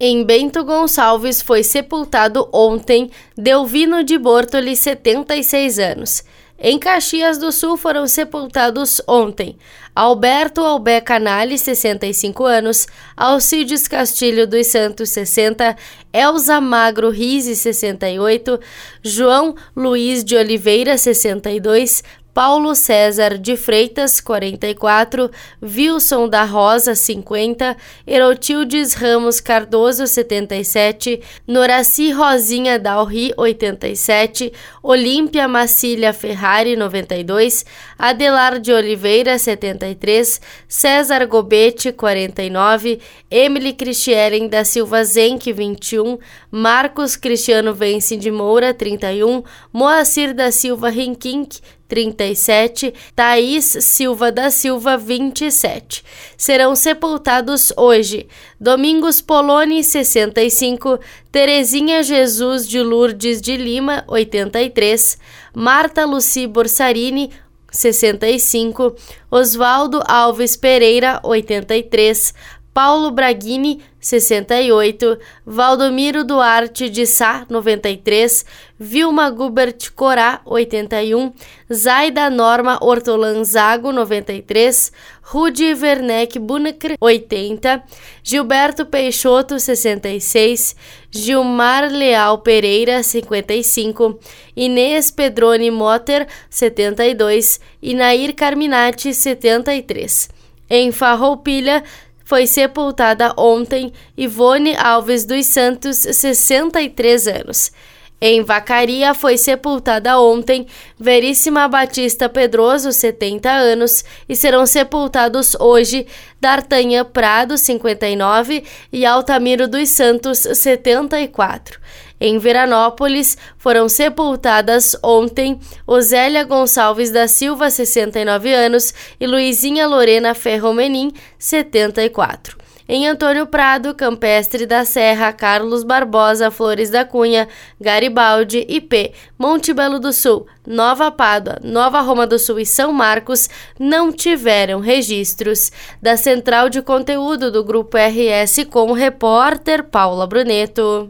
Em Bento Gonçalves foi sepultado ontem Delvino de Bortoli, 76 anos. Em Caxias do Sul foram sepultados ontem Alberto Albé Canali, 65 anos, Alcides Castilho dos Santos, 60, Elza Magro Rise, 68, João Luiz de Oliveira, 62, Paulo César de Freitas, 44, Wilson da Rosa, 50, Erotildes Ramos Cardoso, 77, Noraci Rosinha Dalri, 87, Olímpia Macília Ferrari, 92, Adelar de Oliveira, 73, César Gobete, 49, Emily Cristielen da Silva Zenck, 21, Marcos Cristiano Vence de Moura, 31, Moacir da Silva Rinkink, 37, Thaís Silva da Silva, 27. Serão sepultados hoje Domingos Poloni, 65, Terezinha Jesus de Lourdes de Lima, 83, Marta Luci Borsarini, 65, Oswaldo Alves Pereira, 83, Paulo Braghini, 68, Valdomiro Duarte de Sá, 93, Vilma Gubert Corá, 81, Zaida Norma Ortolanzago, 93, Rudi Werneck Bunecker, 80, Gilberto Peixoto, 66, Gilmar Leal Pereira, 55, Inês Pedrone Motter, 72 e Nair Carminati, 73. Em Farroupilha, foi sepultada ontem Ivone Alves dos Santos, 63 anos. Em Vacaria foi sepultada ontem Veríssima Batista Pedroso, 70 anos, e serão sepultados hoje D'Artagnan Prado, 59, e Altamiro dos Santos, 74. Em Veranópolis foram sepultadas ontem Osélia Gonçalves da Silva, 69 anos, e Luizinha Lorena Ferromenin, 74. Em Antônio Prado, Campestre da Serra, Carlos Barbosa, Flores da Cunha, Garibaldi, IP, Monte Belo do Sul, Nova Pádua, Nova Roma do Sul e São Marcos não tiveram registros. Da central de conteúdo do Grupo RS com o repórter Paula Bruneto.